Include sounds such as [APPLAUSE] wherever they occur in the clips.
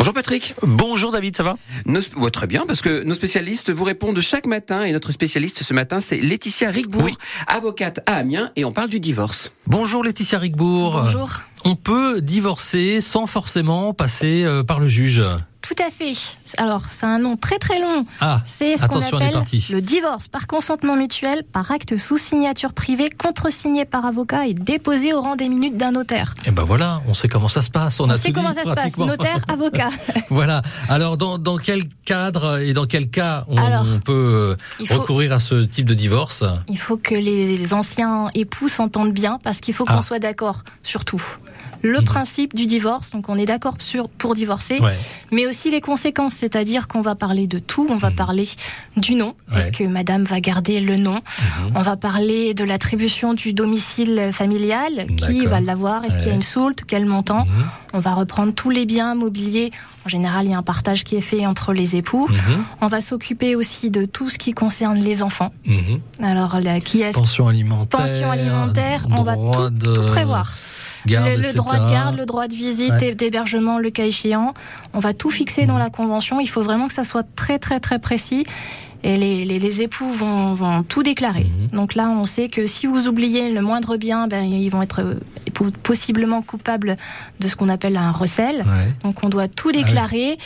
Bonjour Patrick. Bonjour David, ça va? Nos, ouais, Très bien, parce que nos spécialistes vous répondent chaque matin et notre spécialiste ce matin, c'est Laetitia Rigbourg, oui. avocate à Amiens, et on parle du divorce. Bonjour Laetitia Rigbourg. Bonjour. On peut divorcer sans forcément passer euh, par le juge? Tout à fait. Alors, c'est un nom très très long. Ah, c'est ce qu'on appelle le divorce par consentement mutuel, par acte sous signature privée, contresigné par avocat et déposé au rang des minutes d'un notaire. Et ben voilà, on sait comment ça se passe. On, sait comment ça se passe. Notaire, [LAUGHS] avocat. voilà. Alors, dans, dans, quel cadre et dans quel cas on, peut recourir à ce type de divorce? Il faut que les anciens époux s'entendent bien parce qu'il faut qu'on ah. soit d'accord sur tout le mhm. principe du divorce. Donc on est d'accord pour divorcer, mais aussi les conséquences, c'est-à-dire qu'on va parler de tout. On va mhm. parler du nom. Est-ce que Madame va garder le nom mhm. On va parler de l'attribution du domicile familial. Qui va l'avoir Est-ce qu'il y a une soulte Quel montant On va reprendre tous les biens mobiliers. En général, il y a un partage qui est fait entre les époux. On va s'occuper aussi de tout ce qui concerne les enfants. Alors, qui est Pension alimentaire. Pension alimentaire. On va tout prévoir le, droit de garde, le droit de visite, d'hébergement, le cas échéant. On va tout fixer dans la convention. Il faut vraiment que ça soit très très très précis et les, les, les époux vont, vont, tout déclarer. Mhm. Donc là, on sait que si vous oubliez le moindre bien, ben, ils vont être euh, possiblement coupables de ce qu'on appelle un recel. Donc on doit tout déclarer.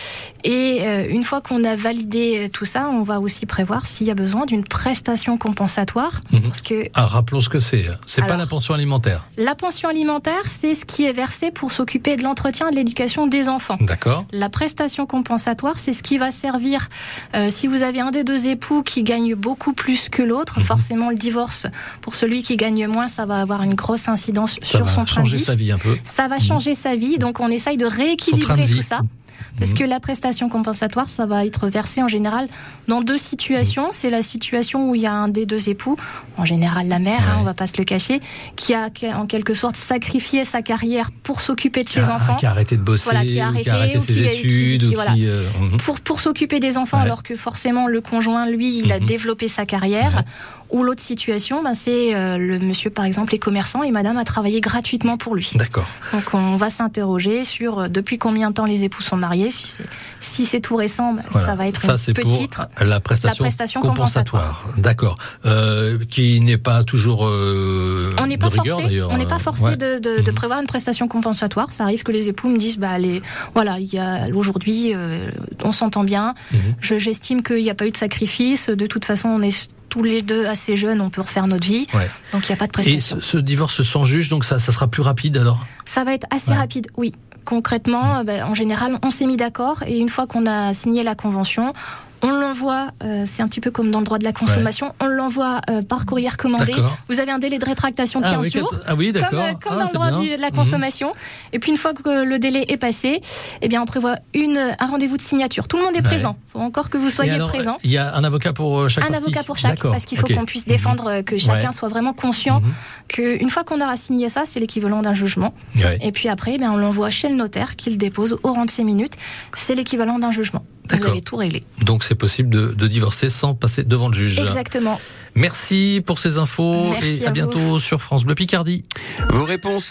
Et euh, une fois qu'on a validé tout ça, on va aussi prévoir s'il y a besoin d'une prestation compensatoire. Mhm. Parce que ah, rappelons ce que c'est. C'est pas la pension alimentaire. La pension alimentaire, c'est ce qui est versé pour s'occuper de l'entretien et de l'éducation des enfants. D'accord. La prestation compensatoire, c'est ce qui va servir euh, si vous avez un des deux époux qui gagne beaucoup plus que l'autre, mhm. forcément le divorce pour celui qui gagne moins, ça va avoir une grosse incidence sur son train de vie. Sa vie un peu. Ça va changer mhm. sa vie, donc on essaye de rééquilibrer tout ça. Parce mhm. que la prestation compensatoire, ça va être versé en général dans deux situations. C'est la situation où il y a un des deux époux, en général la mère, hein, on va pas se le cacher, qui a en quelque sorte sacrifié sa carrière pour s'occuper de ses enfants. Qui a arrêté de bosser, voilà, qui a arrêté, ses études, euh, mhm. pour, pour s'occuper des enfants, alors que forcément le conjoint, lui, il a mhm. développé sa carrière. Ou l'autre situation, ben, c'est euh, le monsieur, par exemple, est commerçant et madame a travaillé gratuitement pour lui. D'accord. Donc on va s'interroger sur euh, depuis combien de temps les époux sont mariés. Si c'est si tout récent, ben, ça va être ça, une petite. la prestation, compensatoire. D'accord. Euh, qui n'est pas toujours. on n'est pas forcé. On n'est pas forcé de, mhm. prévoir une prestation compensatoire. Ça arrive que les époux me disent, bah les, voilà, il y a aujourd'hui, on s'entend bien. Mhm. J'estime qu'il n'y a pas eu de sacrifice. De toute façon, on est tous les deux assez jeunes, on peut refaire notre vie. Donc il n'y a pas de prestation. Et ce, divorce sans juge, donc ça, ça sera plus rapide alors? Ça va être assez rapide, oui. Concrètement, ben, en général, on s'est mis d'accord et une fois qu'on a signé la convention, on l'envoie, euh, c'est un petit peu comme dans le droit de la consommation, on l'envoie euh, par courrier commandé. Vous avez un délai de rétractation de 15 ah jours, ah oui, comme, euh, comme ah, dans le droit de la mhm. consommation. Et puis une fois que le délai est passé, eh bien on prévoit une, un rendez-vous de signature. Tout le monde est présent. Il faut encore que vous soyez présent. Il y a un avocat pour chaque Un avocat pour chaque, parce qu'il faut qu'on puisse défendre, que chacun soit vraiment conscient mhm. qu'une fois qu'on aura signé ça, c'est l'équivalent d'un jugement. Et puis après, eh on l'envoie chez le notaire, qui le dépose au rang de 6 minutes. C'est l'équivalent d'un jugement. Vous avez tout réglé. Donc c'est possible de, divorcer sans passer devant le juge. Exactement. Merci pour ces infos et à, bientôt sur France Bleu Picardie. Vos réponses